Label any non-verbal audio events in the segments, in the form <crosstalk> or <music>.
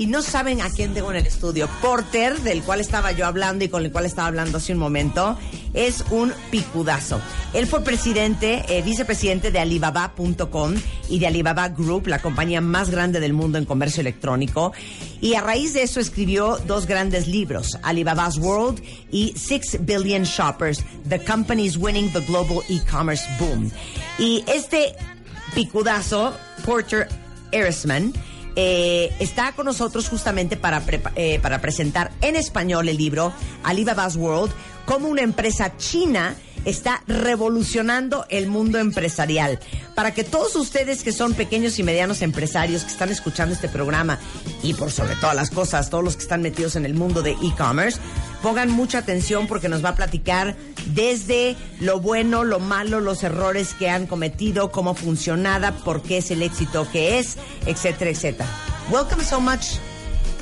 Y no saben a quién tengo en el estudio. Porter, del cual estaba yo hablando y con el cual estaba hablando hace un momento, es un picudazo. Él fue presidente, eh, vicepresidente de Alibaba.com y de Alibaba Group, la compañía más grande del mundo en comercio electrónico. Y a raíz de eso escribió dos grandes libros, Alibaba's World y Six Billion Shoppers, The Companies Winning the Global E-Commerce Boom. Y este picudazo, Porter Erisman, eh, está con nosotros justamente para, eh, para presentar en español el libro Alibaba's World, como una empresa china está revolucionando el mundo empresarial. Para que todos ustedes que son pequeños y medianos empresarios que están escuchando este programa y por sobre todas las cosas, todos los que están metidos en el mundo de e-commerce, pongan mucha atención porque nos va a platicar desde lo bueno, lo malo, los errores que han cometido, cómo funcionada, por qué es el éxito que es, etcétera, etcétera. Welcome so much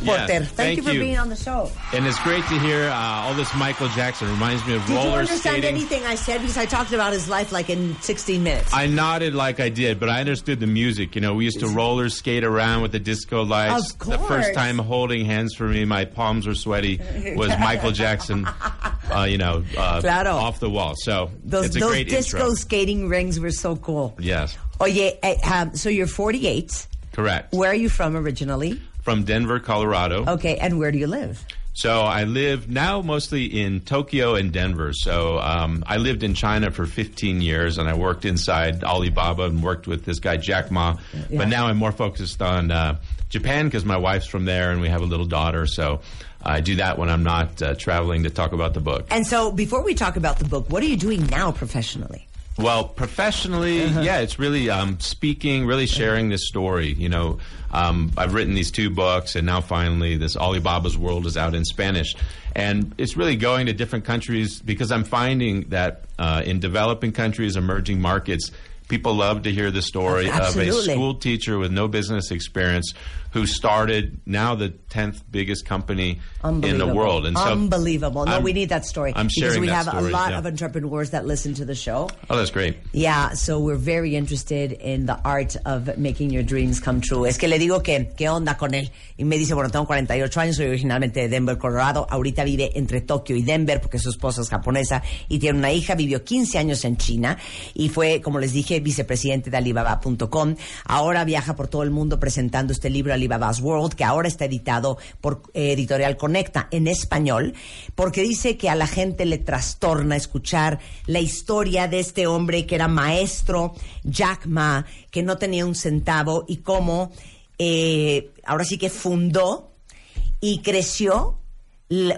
Porter. thank, thank, you for being on the show. And it's great to hear uh, all this Michael Jackson. Reminds me of Did roller you understand skating. anything I said? Because I talked about his life like in 16 minutes. I nodded like I did, but I understood the music. You know, we used to roller skate around with the disco lights. Of course. The first time holding hands for me, my palms were sweaty, <laughs> was Michael Jackson, uh, you know, uh, Claro. off the wall. So those it's a those great disco intro. skating rings were so cool. Yes, Oye, eh, um, so you're 48. correct. Where are you from originally? From Denver, Colorado. Okay, and where do you live? So I live now mostly in Tokyo and Denver. So um, I lived in China for 15 years, and I worked inside Alibaba and worked with this guy Jack Ma. Yeah. But now I'm more focused on uh, Japan because my wife's from there, and we have a little daughter. So I do that when I'm not uh, traveling to talk about the book. And so before we talk about the book, what are you doing now professionally? Well, professionally, yeah, it's really um, speaking, really sharing this story. You know, um, I've written these two books, and now finally, this Alibaba's World is out in Spanish. And it's really going to different countries because I'm finding that uh, in developing countries, emerging markets, people love to hear the story of a school teacher with no business experience who started now the 10th biggest company in the world. And so Unbelievable. No, I'm- we need that story. I'm because we have a lot yeah. of entrepreneurs that listen to the show. Oh, that's great. Yeah, so we're very interested in the art of making your dreams come true. Es que le digo que, ¿qué onda con él? Y me dice, bueno, tengo 48 años, soy originalmente de Denver, Colorado. Ahorita vive entre Tokio y Denver porque su esposa es japonesa y tiene una hija. Vivió 15 años en China y fue, como les dije, vicepresidente de Alibaba.com. Ahora viaja por todo el mundo presentando este libro Alibaba's World, que ahora está editado por eh, Editorial Conecta en español, porque dice que a la gente le trastorna escuchar la historia de este hombre que era maestro, Jack Ma, que no tenía un centavo y cómo eh, ahora sí que fundó y creció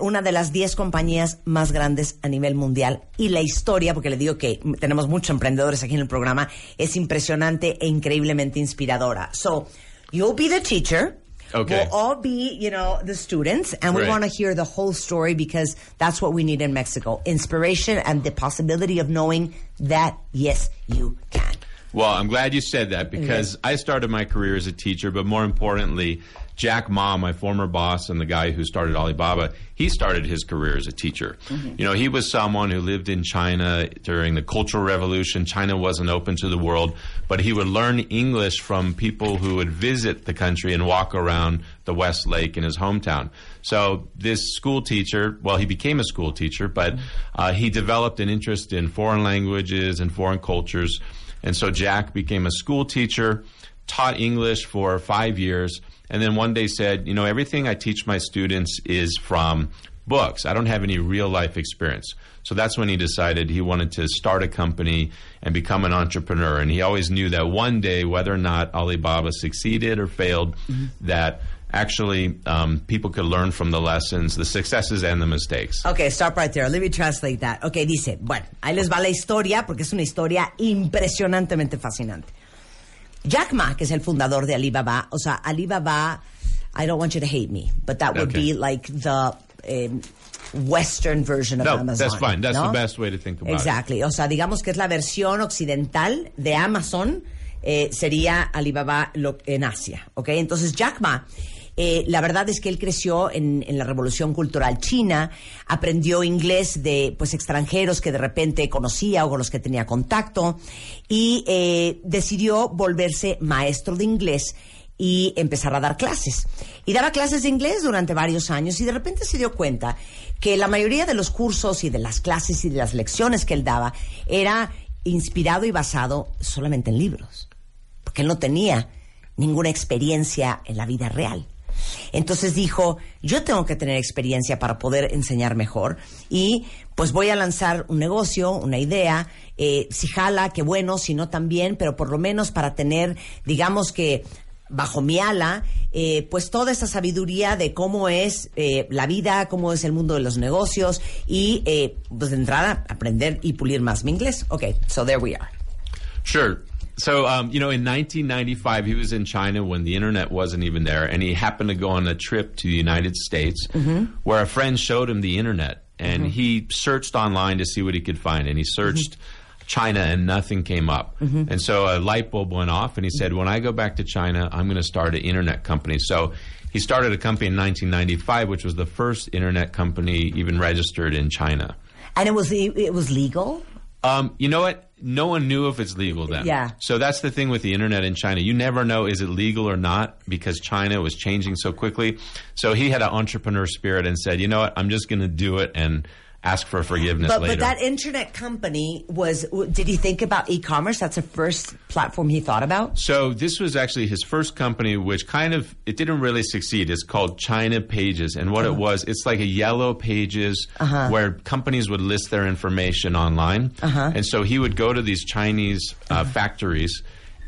una de las 10 compañías más grandes a nivel mundial. Y la historia, porque le digo que tenemos muchos emprendedores aquí en el programa, es impresionante e increíblemente inspiradora. So, you'll be the teacher. Okay. We'll all be, you know, the students, and we Right. want to hear the whole story because that's what we need in Mexico. Inspiration and the possibility of knowing that, yes, you can. Well, I'm glad you said that because I started my career as a teacher, but more importantly, Jack Ma, my former boss and the guy who started Alibaba, he started his career as a teacher. You know, he was someone who lived in China during the Cultural Revolution. China wasn't open to the world, but he would learn English from people who would visit the country and walk around the West Lake in his hometown. So this school teacher, well, he became a school teacher, but uh, he developed an interest in foreign languages and foreign cultures. And so Jack became a school teacher, taught English for five years, and then one day said, You know, everything I teach my students is from books. I don't have any real life experience. So that's when he decided he wanted to start a company and become an entrepreneur. And he always knew that one day, whether or not Alibaba succeeded or failed, mm-hmm. that actually um, people could learn from the lessons, the successes and the mistakes. Okay, stop right there. Let me translate that. Okay, dice, bueno, ahí les va la historia porque es una historia impresionantemente fascinante. Jack Ma, que es el fundador de Alibaba, o sea, Alibaba I don't want you to hate me, but that would Okay. be like the um, Western version of No, Amazon. that's fine. That's ¿no? the best way to think about it. Exactly. O sea, digamos que es la versión occidental de Amazon, eh, sería Alibaba lo- en Asia. ¿ok? Entonces, Jack Ma, eh, la verdad es que él creció en, en la revolución cultural china, aprendió inglés de pues extranjeros que de repente conocía o con los que tenía contacto y eh, decidió volverse maestro de inglés y empezar a dar clases. Y daba clases de inglés durante varios años y de repente se dio cuenta que la mayoría de los cursos y de las clases y de las lecciones que él daba era inspirado y basado solamente en libros, porque él no tenía ninguna experiencia en la vida real. Entonces dijo, yo tengo que tener experiencia para poder enseñar mejor y pues voy a lanzar un negocio, una idea, eh, si jala, qué bueno, si no también, pero por lo menos para tener, digamos que bajo mi ala, eh, pues toda esa sabiduría de cómo es eh, la vida, cómo es el mundo de los negocios y eh, pues de entrada aprender y pulir más mi inglés. Ok, so there we are. Sure. So, um, you know, in 1995, he was in China when the internet wasn't even there, and he happened to go on a trip to the United States where a friend showed him the internet, and he searched online to see what he could find, and he searched China, and nothing came up. And so a light bulb went off, and he said, "When I go back to China, I'm going to start an internet company." So. He started a company in 1995, which was the first internet company even registered in China. And it was it was legal. Um, you know what? No one knew if it's legal then. Yeah. So that's the thing with the internet in China. You never know is it legal or not because China was changing so quickly. So he had an entrepreneur spirit and said, you know what? I'm just going to do it and ask for forgiveness But, later. but that internet company was. Did he think about e-commerce? That's the first platform he thought about. So this was actually his first company, which kind of it didn't really succeed. It's called China Pages, and what it was, it's like a yellow pages where companies would list their information online, and so he would go to these Chinese uh, factories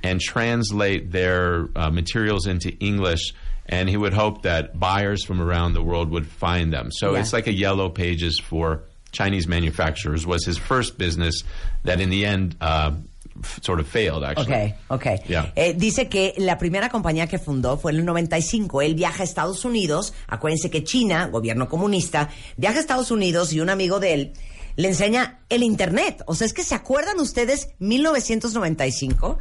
and translate their uh, materials into English. And he would hope that buyers from around the world would find them. So Yeah. it's like a yellow pages for Chinese manufacturers. Was his first business that in the end uh, sort of failed. Actually, Ok, ok. Yeah. Eh, dice que la primera compañía que fundó fue en el 95. Él viaja a Estados Unidos. Acuérdense que China, gobierno comunista, viaja a Estados Unidos y un amigo de él le enseña el Internet. O sea, es que ¿se acuerdan ustedes 1995?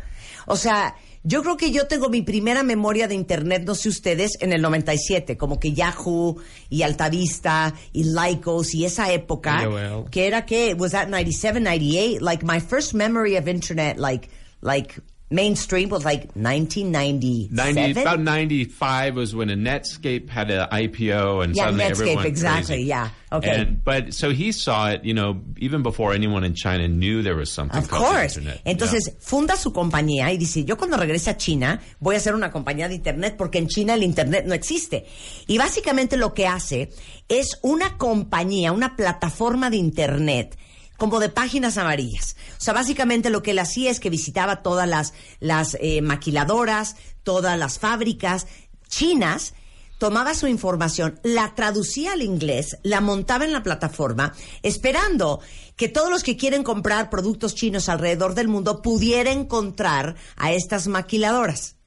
O sea, yo creo que yo tengo mi primera memoria de Internet, no sé ustedes, en el 97. Como que Yahoo y Altavista y Lycos y esa época. AOL. que era que was that 97 98 like my first memory of internet like like mainstream was like 1997 90, about 95 was when a Netscape had an IPO and Yeah, suddenly Netscape, everyone exactly, crazy. yeah, okay. And, but so he saw it, you know, even before anyone in China knew there was something Of called the course. internet. Entonces, funda su compañía y dice, yo cuando regrese a China voy a hacer una compañía de Internet porque en China el Internet no existe. Y básicamente lo que hace es una compañía, una plataforma de Internet como de páginas amarillas. O sea, básicamente lo que él hacía es que visitaba todas las, las eh, maquiladoras, todas las fábricas chinas, tomaba su información, la traducía al inglés, la montaba en la plataforma, esperando que todos los que quieren comprar productos chinos alrededor del mundo pudiera encontrar a estas maquiladoras.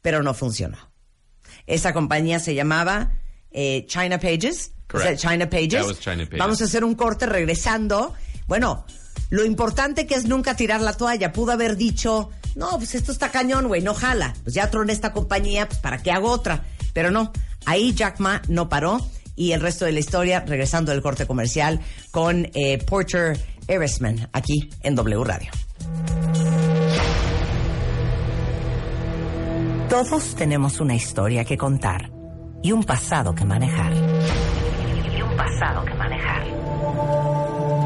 Pero no funcionó. Esa compañía se llamaba eh, China Pages. China Pages. China Pages. Vamos a hacer un corte regresando. Bueno, lo importante que es nunca tirar la toalla. Pudo haber dicho, no, pues esto está cañón, güey, no jala. Pues ya troné esta compañía, pues ¿para qué hago otra? Pero no, ahí Jack Ma no paró. Y el resto de la historia, regresando del corte comercial con eh, Porter aquí en W Radio. Todos tenemos una historia que contar y un pasado que manejar. Y un pasado que manejar.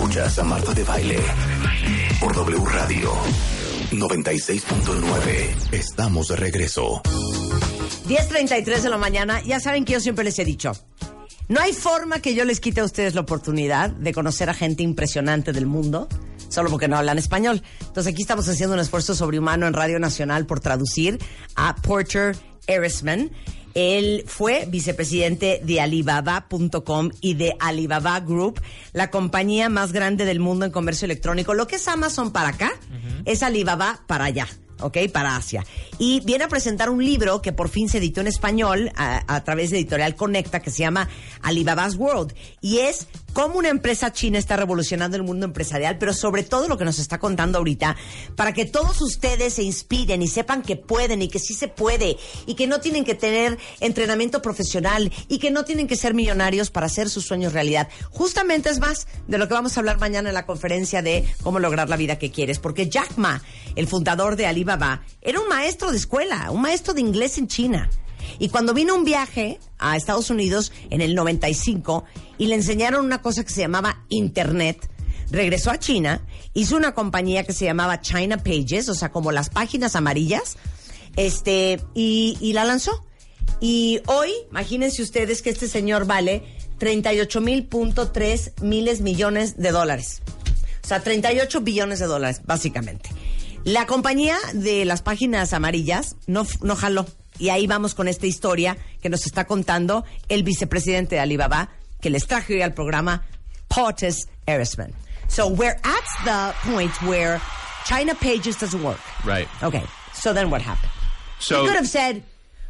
Escuchas a Marta de Baile por W Radio 96.9. Estamos de regreso. 10.33 de la mañana. Ya saben que yo siempre les he dicho. No hay forma que yo les quite a ustedes la oportunidad de conocer a gente impresionante del mundo solo porque no hablan español. Entonces aquí estamos haciendo un esfuerzo sobrehumano en Radio Nacional por traducir a Porter Erisman. Él fue vicepresidente de Alibaba.com y de Alibaba Group, la compañía más grande del mundo en comercio electrónico. Lo que es Amazon para acá es Alibaba para allá. ¿ok? Para Asia. Y viene a presentar un libro que por fin se editó en español a, a, través de Editorial Conecta que se llama Alibaba's World. Y es cómo una empresa china está revolucionando el mundo empresarial, pero sobre todo lo que nos está contando ahorita, para que todos ustedes se inspiren y sepan que pueden y que sí se puede y que no tienen que tener entrenamiento profesional y que no tienen que ser millonarios para hacer sus sueños realidad. Justamente es más de lo que vamos a hablar mañana en la conferencia de cómo lograr la vida que quieres, porque Jack Ma, el fundador de Alibaba, era un maestro de escuela, un maestro de inglés en China. Y cuando vino un viaje a Estados Unidos en el 95 y le enseñaron una cosa que se llamaba Internet, regresó a China, hizo una compañía que se llamaba China Pages, o sea, como las páginas amarillas, este, y, la lanzó. Y hoy, imagínense ustedes que este señor vale 38 mil punto tres miles millones de dólares. O sea, 38 billones de dólares, básicamente. La compañía de las páginas amarillas no, no jaló. Y ahí vamos con esta historia que nos está contando el vicepresidente de Alibaba, que les traje hoy al programa, Portis Erisman. So we're at the point where China Pages doesn't work. Right. Okay. So then what happened? So you could have said,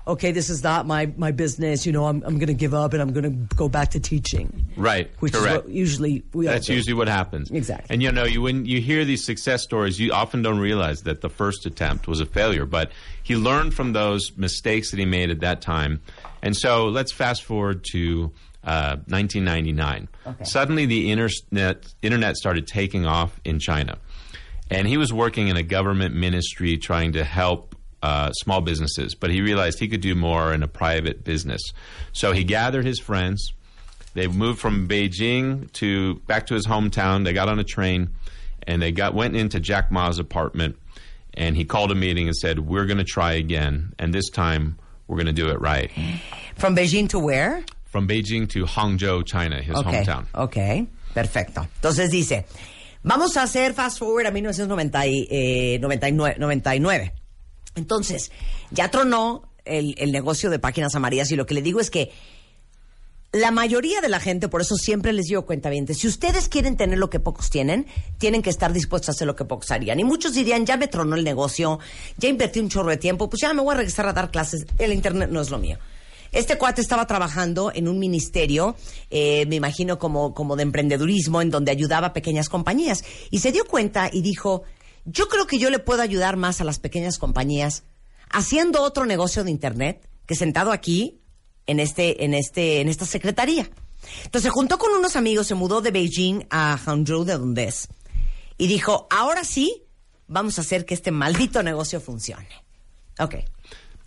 okay, this is not my, my business. You know, I'm, I'm going to give up and I'm going to go back to teaching. Right. Which correct. is what usually we That's usually what happens. Exactly. And you know, you when you hear these success stories, you often don't realize that the first attempt was a failure. But he learned from those mistakes that he made at that time. And so let's fast forward to uh, 1999. Okay. Suddenly, the internet internet started taking off in China, and he was working in a government ministry trying to help uh, small businesses. But he realized he could do more in a private business. So he gathered his friends. They moved from Beijing to back to his hometown. They got on a train, and they got went into Jack Ma's apartment. And he called a meeting and said, "We're going to try again, and this time we're going to do it right." From Beijing to where? From Beijing to Hangzhou, China, his Ok, hometown. ok, perfecto. Entonces dice, vamos a hacer fast forward a 1999. 99. Entonces, ya tronó el, el negocio de páginas amarillas y lo que le digo es que la mayoría de la gente, por eso siempre les digo cuenta bien, si ustedes quieren tener lo que pocos tienen, tienen que estar dispuestos a hacer lo que pocos harían. Y muchos dirían, ya me tronó el negocio, ya invertí un chorro de tiempo, pues ya me voy a regresar a dar clases, el Internet no es lo mío. Este cuate estaba trabajando en un ministerio, eh, me imagino como, como de emprendedurismo, en donde ayudaba a pequeñas compañías. Y se dio cuenta y dijo, yo creo que yo le puedo ayudar más a las pequeñas compañías haciendo otro negocio de Internet que sentado aquí en, este, en, este, en esta secretaría. Entonces se juntó con unos amigos, se mudó de Beijing a Hangzhou, de donde es, y dijo, ahora sí, vamos a hacer que este maldito negocio funcione. Ok.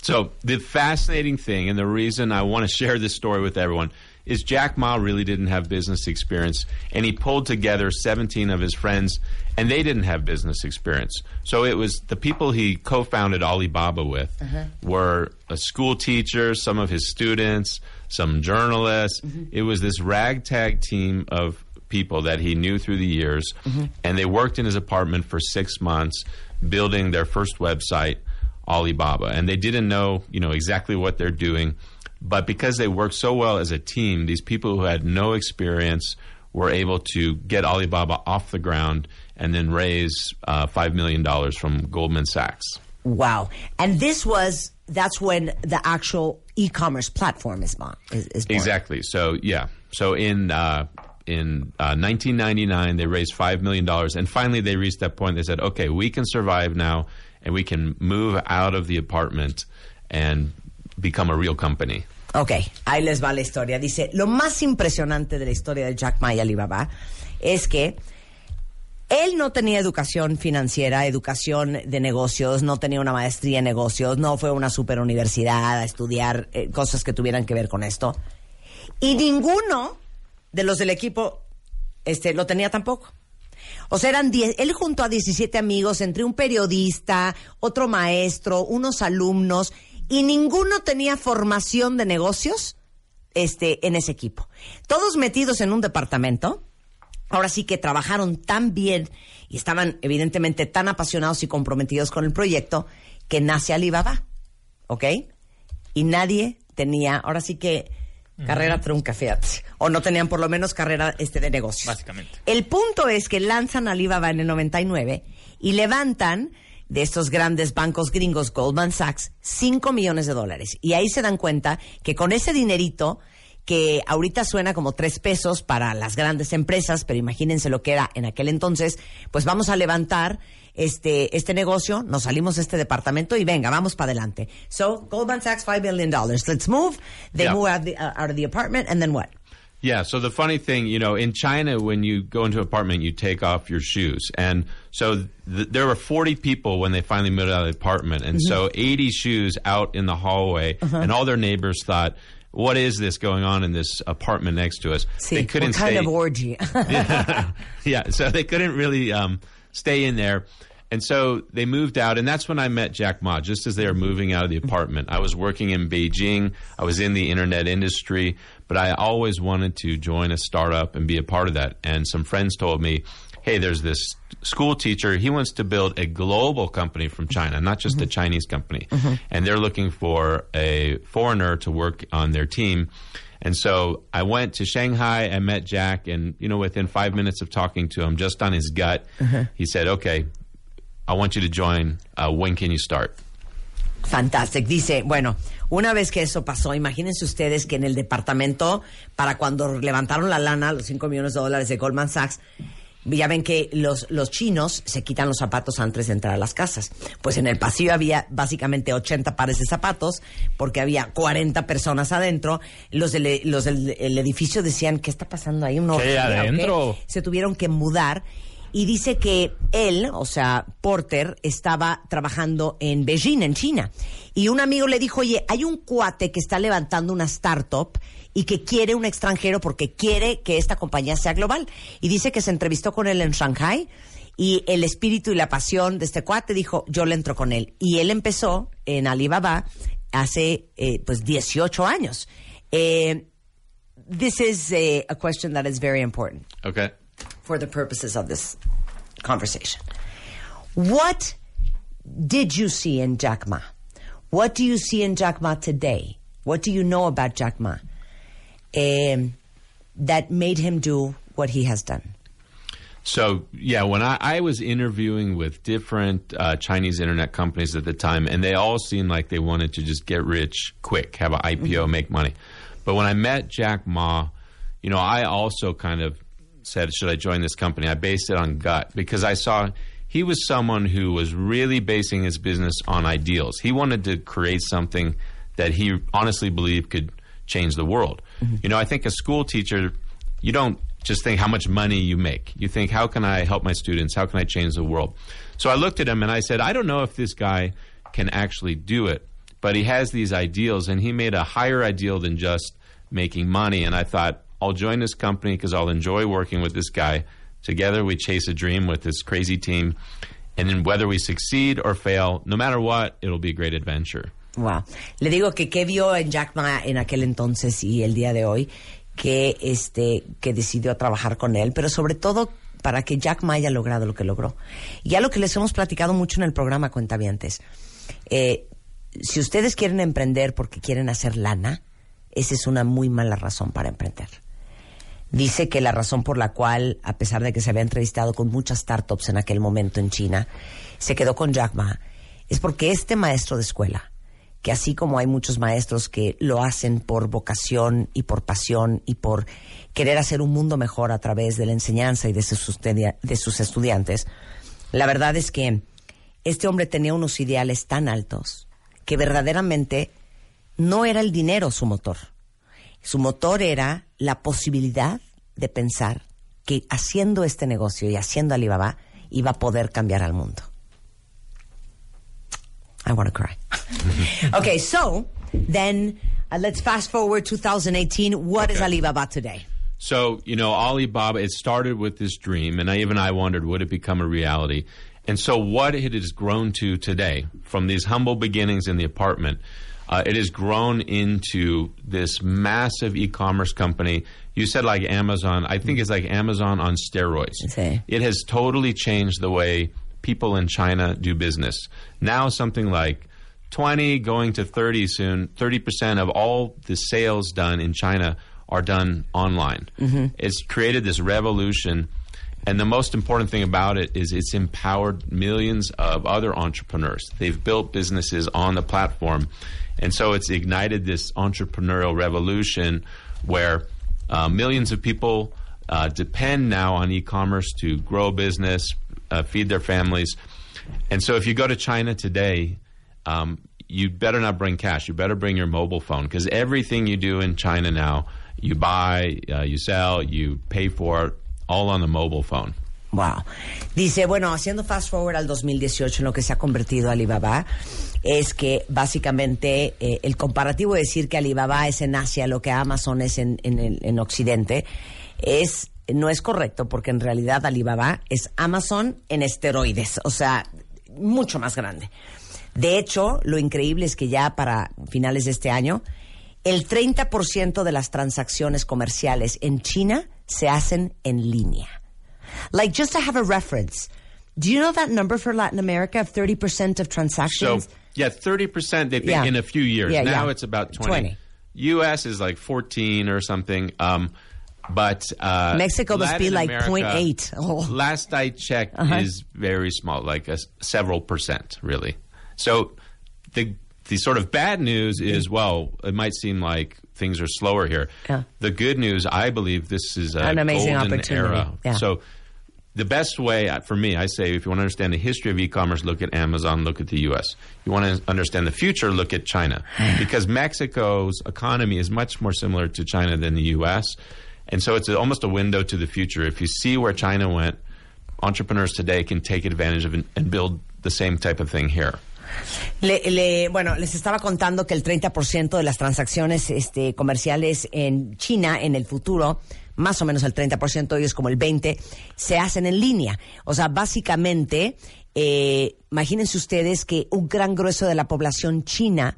So the fascinating thing, and the reason I want to share this story with everyone, is Jack Ma really didn't have business experience, and he pulled together 17 of his friends, and they didn't have business experience. So it was the people he co-founded Alibaba with uh-huh. were a school teacher, some of his students, some journalists. Mm-hmm. It was this ragtag team of people that he knew through the years, mm-hmm. and they worked in his apartment for six months, building their first website. Alibaba, and they didn't know, you know, exactly what they're doing. But because they worked so well as a team, these people who had no experience were able to get Alibaba off the ground and then raise uh, $5 million from Goldman Sachs. Wow. And this was, that's when the actual e-commerce platform is, born, is, is born. Exactly. So, yeah. So in, uh, in uh, 1999, they raised $5 million. And finally, they reached that point. They said, okay, we can survive now and we can move out of the apartment and become a real company. Ok, ahí les va la historia. Dice, lo más impresionante de la historia de Jack Ma y Alibaba es que él no tenía educación financiera, educación de negocios, no tenía una maestría en negocios, no fue a una super universidad a estudiar eh, cosas que tuvieran que ver con esto. Y ninguno de los del equipo este, lo tenía tampoco. O sea, eran 10, él junto a 17 amigos, entre un periodista, otro maestro, unos alumnos, y ninguno tenía formación de negocios este, en ese equipo. Todos metidos en un departamento. Ahora sí que trabajaron tan bien y estaban evidentemente tan apasionados y comprometidos con el proyecto que nace Alibaba. ¿Ok? Y nadie tenía, ahora sí que carrera trunca, fíjate. O no tenían por lo menos carrera este de negocios. Básicamente. El punto es que lanzan Alibaba en el 99 y levantan de estos grandes bancos gringos, Goldman Sachs, 5 millones de dólares. Y ahí se dan cuenta que con ese dinerito, que ahorita suena como tres pesos para las grandes empresas, pero imagínense lo que era en aquel entonces, pues vamos a levantar este, este negocio, nos salimos de este departamento y venga, vamos para adelante. So, Goldman Sachs, $5 billion. Let's move. They Yeah. move out the, uh, out of the apartment, and then what? Yeah. So the funny thing, you know, in China, when you go into an apartment, you take off your shoes. And so th- there were 40 people when they finally moved out of the apartment. And so 80 shoes out in the hallway. And all their neighbors thought, what is this going on in this apartment next to us? See, they couldn't what kind stay. of orgy? <laughs> yeah, so they couldn't really um, stay in there. And so they moved out, and that's when I met Jack Ma, just as they were moving out of the apartment. I was working in Beijing, I was in the internet industry, but I always wanted to join a startup and be a part of that. And some friends told me, hey, there's this school teacher, he wants to build a global company from China, not just a mm-hmm. Chinese company. Mm-hmm. And they're looking for a foreigner to work on their team. And so I went to Shanghai. I met Jack, and you know, within five minutes of talking to him, just on his gut, uh-huh. he said, "Okay, I want you to join. Uh, when can you start?" Fantastic. Dice, bueno, una vez que eso pasó, imagínense ustedes que en el departamento, para cuando levantaron la lana, los 5 millones de dólares de Goldman Sachs, ya ven que los, los chinos se quitan los zapatos antes de entrar a las casas. Pues en el pasillo había básicamente 80 pares de zapatos, porque había 40 personas adentro. Los del, los del el edificio decían, ¿qué está pasando ahí? ¿Una ¿Qué orgía o qué?". adentro? Se tuvieron que mudar. Y dice que él, o sea, Porter, estaba trabajando en Beijing, en China. Y un amigo le dijo, oye, hay un cuate que está levantando una startup y que quiere un extranjero porque quiere que esta compañía sea global. Y dice que se entrevistó con él en Shanghai y el espíritu y la pasión de este cuate dijo, yo le entro con él. Y él empezó en Alibaba hace, eh, pues, 18 años. Eh, this is eh, a question that is very important Okay. For the purposes of this conversation. What did you see in Jack Ma? What do you see in Jack Ma today? What do you know about Jack Ma um, that made him do what he has done? So yeah, when I, I was interviewing with different uh, Chinese internet companies at the time, and they all seemed like they wanted to just get rich quick, have an IPO, make money. But when I met Jack Ma, you know, I also kind of said, should I join this company? I based it on gut because I saw he was someone who was really basing his business on ideals. He wanted to create something that he honestly believed could change the world. Mm-hmm. You know, I think a school teacher, you don't just think how much money you make. You think, how can I help my students? How can I change the world? So I looked at him and I said, I don't know if this guy can actually do it, but he has these ideals and he made a higher ideal than just making money. And I thought, I'll join this company because I'll enjoy working with this guy. Together, we chase a dream with this crazy team. And then whether we succeed or fail, no matter what, it'll be a great adventure. Wow. Le digo que qué vio en Jack Ma en aquel entonces y el día de hoy que este que decidió trabajar con él, pero sobre todo para que Jack Ma haya logrado lo que logró. Ya lo que les hemos platicado mucho en el programa Cuentavientes. Eh, si ustedes quieren emprender porque quieren hacer lana, esa es una muy mala razón para emprender. Dice que la razón por la cual, a pesar de que se había entrevistado con muchas startups en aquel momento en China, se quedó con Jack Ma, es porque este maestro de escuela, que así como hay muchos maestros que lo hacen por vocación y por pasión y por querer hacer un mundo mejor a través de la enseñanza y de sus, de sus estudiantes, la verdad es que este hombre tenía unos ideales tan altos que verdaderamente no era el dinero su motor. Su motor era la posibilidad de pensar que haciendo este negocio y haciendo Alibaba iba a poder cambiar al mundo. I want to cry. <laughs> okay, so then uh, let's fast forward 2018. What is Okay. Alibaba today? So, you know, Alibaba, it started with this dream, and I, even I wondered, would it become a reality? And so, what it has grown to today, from these humble beginnings in the apartment, uh, it has grown into this massive e-commerce company. You said like Amazon. I think it's like Amazon on steroids. Sí. It has totally changed the way people in China do business. Now something like 20 going to 30 soon, 30% of all the sales done in China are done online. It's created this revolution. And the most important thing about it is it's empowered millions of other entrepreneurs. They've built businesses on the platform. And so it's ignited this entrepreneurial revolution where uh, millions of people uh, depend now on e commerce to grow business, uh, feed their families. And so if you go to China today, um, you better not bring cash. You better bring your mobile phone because everything you do in China now, you buy, uh, you sell, you pay for all on the mobile phone. Wow. Dice, bueno, haciendo fast forward al 2018 en lo que se ha convertido Alibaba, es que básicamente eh, el comparativo de decir que Alibaba es en Asia lo que Amazon es en, en, en Occidente, es no es correcto porque en realidad Alibaba es Amazon en esteroides, o sea, mucho más grande. De hecho, lo increíble es que ya para finales de este año, el 30% de las transacciones comerciales en China se hacen en línea. Like just to have a reference, do you know that number for Latin America of 30% of So, transactions? yeah, 30% they think Yeah. in a few years. Yeah, now yeah. it's about 20. 20. US is like 14 or something. Um, but uh, Mexico must be like America, 0.8. Oh. Last I checked, Uh-huh. is very small, like a several percent, really. So the the sort of bad news is, well, it might seem like things are slower here. Yeah. The good news, I believe, this is An amazing opportunity. era. Yeah. So the best way uh, for me, I say, if you want to understand the history of e-commerce, look at Amazon, look at the U.S. You want to understand the future, look at China, <sighs> because Mexico's economy is much more similar to China than the U.S. And so it's almost a window to the future. If you see where China went, entrepreneurs today can take advantage of and build the same type of thing here. Le, le- bueno, les estaba contando que el 30% de las transacciones este, comerciales en China en el futuro, más o menos el 30%, hoy es como el 20%, se hacen en línea. O sea, básicamente, eh, imagínense ustedes que un gran grueso de la población china,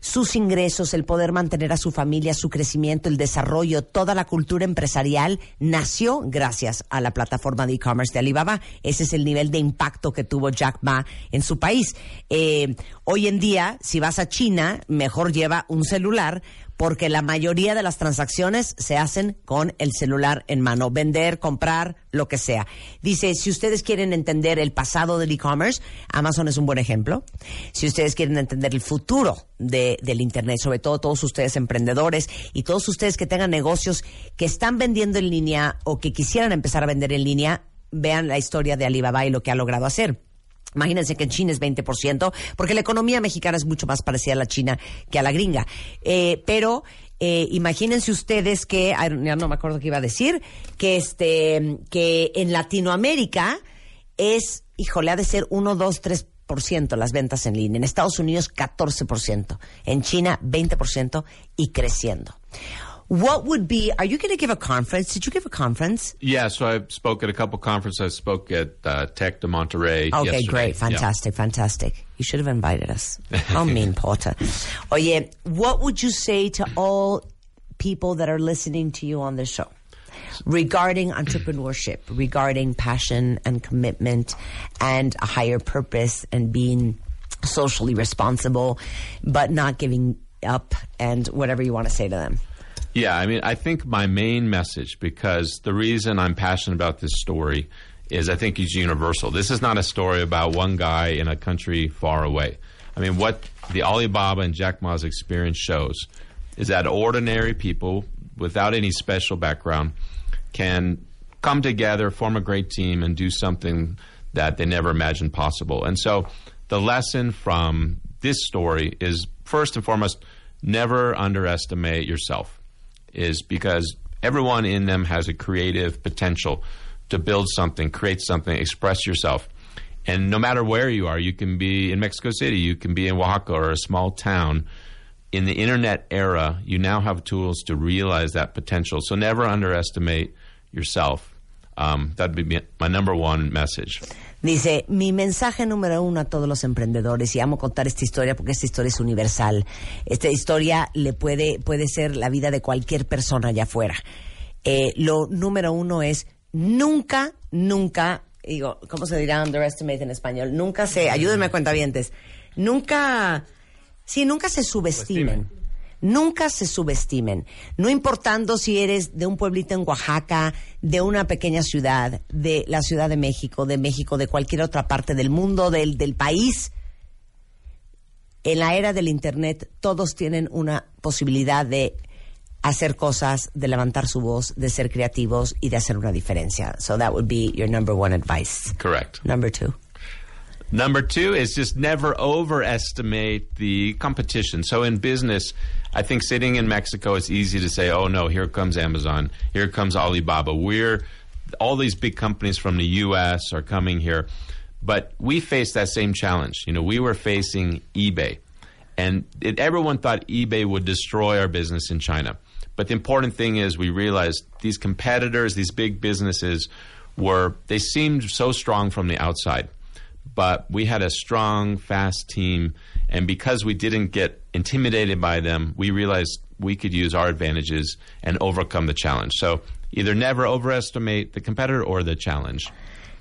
sus ingresos, el poder mantener a su familia, su crecimiento, el desarrollo, toda la cultura empresarial nació gracias a la plataforma de e-commerce de Alibaba. Ese es el nivel de impacto que tuvo Jack Ma en su país. Eh, hoy en día, si vas a China, mejor lleva un celular porque la mayoría de las transacciones se hacen con el celular en mano. Vender, comprar, lo que sea. Dice, si ustedes quieren entender el pasado del e-commerce, Amazon es un buen ejemplo. Si ustedes quieren entender el futuro de- del Internet, sobre todo todos ustedes emprendedores y todos ustedes que tengan negocios que están vendiendo en línea o que quisieran empezar a vender en línea, vean la historia de Alibaba y lo que ha logrado hacer. Imagínense que en China es 20%, porque la economía mexicana es mucho más parecida a la China que a la gringa. Eh, pero eh, imagínense ustedes que, ya no me acuerdo qué iba a decir, que, este, que en Latinoamérica es, híjole, ha de ser 1, 2, 3% las ventas en línea. En Estados Unidos 14%. En China 20% y creciendo. What would be, are you going to give a conference? Did you give a conference? Yeah, so I spoke at a couple conferences. I spoke at uh, Tech de monterey Okay, yesterday. great. Yeah. Fantastic, fantastic. You should have invited us. <laughs> How mean, Porter. oh yeah what would you say to all people that are listening to you on the show regarding entrepreneurship, regarding passion and commitment and a higher purpose and being socially responsible, but not giving up and whatever you want to say to them? Yeah, I mean, I think my main message, because the reason I'm passionate about this story is I think it's universal. This is not a story about one guy in a country far away. I mean, what the Alibaba and Jack Ma's experience shows is that ordinary people without any special background can come together, form a great team, and do something that they never imagined possible. And so the lesson from this story is first and foremost, never underestimate yourself is because everyone in them has a creative potential to build something, create something, express yourself. And no matter where you are, you can be in Mexico City, you can be in Oaxaca or a small town. In the internet era, you now have tools to realize that potential. So never underestimate yourself. Um, that'd be my- my number one message. Dice, mi mensaje número uno a todos los emprendedores, y amo contar esta historia porque esta historia es universal. Esta historia le puede, puede ser la vida de cualquier persona allá afuera. Eh, lo número uno es nunca, nunca, digo, ¿cómo se dirá underestimate en español? Nunca se, ayúdenme cuentavientes, nunca, sí, nunca se subestimen. Nunca se subestimen, no importando si eres de un pueblito en Oaxaca, de una pequeña ciudad, de la Ciudad de México, de México, de cualquier otra parte del mundo, del, del país. En la era del Internet todos tienen una posibilidad de hacer cosas, de levantar su voz, de ser creativos y de hacer una diferencia. So that would be your number one advice. Correct. Number two. Number two is just never overestimate the competition. So in business, I think sitting in Mexico, it's easy to say, oh no, here comes Amazon, here comes Alibaba. We're, all these big companies from the US are coming here. But we faced that same challenge. You know, we were facing eBay. And it, everyone thought eBay would destroy our business in China. But the important thing is we realized these competitors, these big businesses, were, they seemed so strong from the outside but we had a strong, fast team. And because we didn't get intimidated by them, we realized we could use our advantages and overcome the challenge. So either never overestimate the competitor or the challenge.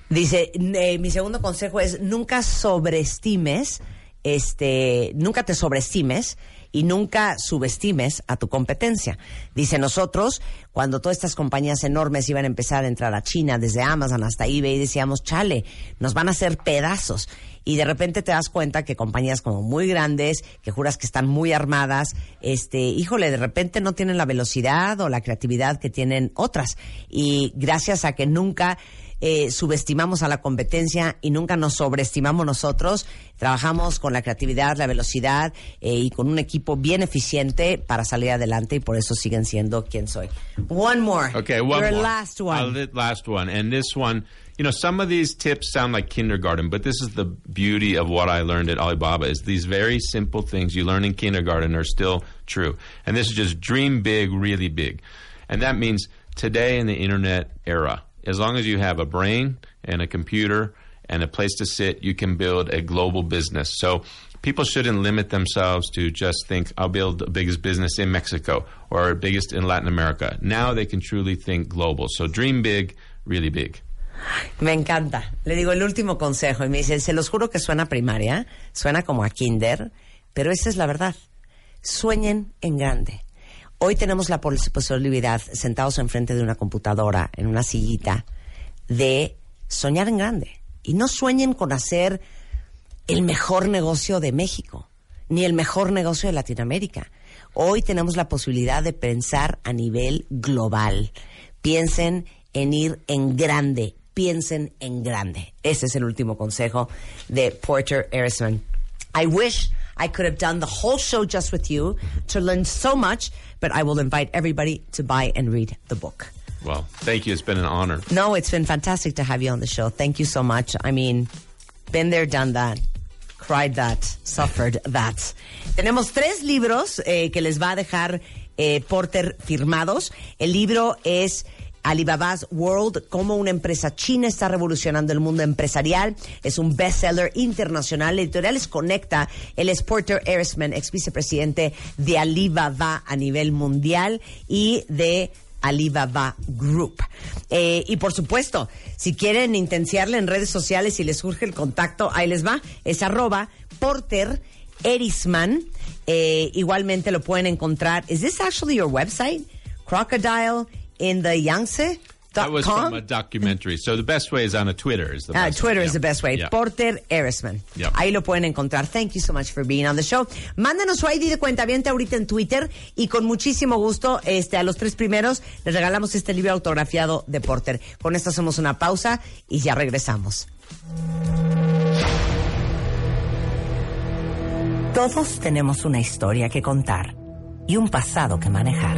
Dice, eh, mi segundo consejo es nunca sobreestimes, este, nunca te sobreestimes y nunca subestimes a tu competencia. Dice nosotros, cuando todas estas compañías enormes iban a empezar a entrar a China, desde Amazon hasta eBay, decíamos, chale, nos van a hacer pedazos. Y de repente te das cuenta que compañías como muy grandes, que juras que están muy armadas, este, híjole, de repente no tienen la velocidad o la creatividad que tienen otras. Y gracias a que nunca eh, subestimamos a la competencia y nunca nos sobreestimamos nosotros. Trabajamos con la creatividad, la velocidad eh, y con un equipo bien eficiente para salir adelante y por eso siguen siendo quien soy. One more. Okay, one Your more. last one. Uh, last one. And this one, you know, some of these tips sound like kindergarten, but this is the beauty of what I learned at Alibaba is these very simple things you learn in kindergarten are still true. And this is just dream big, really big. And that means today in the internet era, as long as you have a brain and a computer and a place to sit, you can build a global business. So people shouldn't limit themselves to just think, I'll build the biggest business in Mexico or biggest in Latin America. Now they can truly think global. So dream big, really big. Me encanta. Le digo el último consejo y me dice, se los juro que suena primaria, suena como a kinder, pero esa es la verdad. Sueñen en grande. Hoy tenemos la pos- posibilidad, sentados enfrente de una computadora, en una sillita, de soñar en grande. Y no sueñen con hacer el mejor negocio de México, ni el mejor negocio de Latinoamérica. Hoy tenemos la posibilidad de pensar a nivel global. Piensen en ir en grande, piensen en grande. Ese es el último consejo de Porter Erisman. I wish I could have done the whole show just with you to learn so much, but I will invite everybody to buy and read the book. Well, thank you. It's been an honor. No, it's been fantastic to have you on the show. Thank you so much. I mean, been there, done that. Cried that, suffered <laughs> that. Tenemos tres libros eh, que les va a dejar eh, Porter firmados. El libro es Alibaba's World, cómo una empresa china está revolucionando el mundo empresarial. Es un bestseller internacional. La editorial es Conecta. Él es Porter Erisman, ex vicepresidente de Alibaba a nivel mundial y de Alibaba Group. Eh, y por supuesto, si quieren intenciarle en redes sociales y les surge el contacto, ahí les va. Es arroba Porter Erisman. Eh, igualmente lo pueden encontrar. ¿Is this actually your website? Crocodile in the Yangtze? That was from a documentary. So the best way is on a Twitter. Is the Ah, best Twitter way. is the Yeah. best way. Yeah. Porter Erisman. Yep. Ahí lo pueden encontrar. Thank you so much for being on the show. Mándenos su ID de cuentaviente ahorita en Twitter y con muchísimo gusto este, a los tres primeros les regalamos este libro autografiado de Porter. Con esto hacemos una pausa y ya regresamos. Todos tenemos una historia que contar y un pasado que manejar.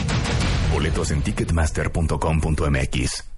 Boletos en ticketmaster.com.mx.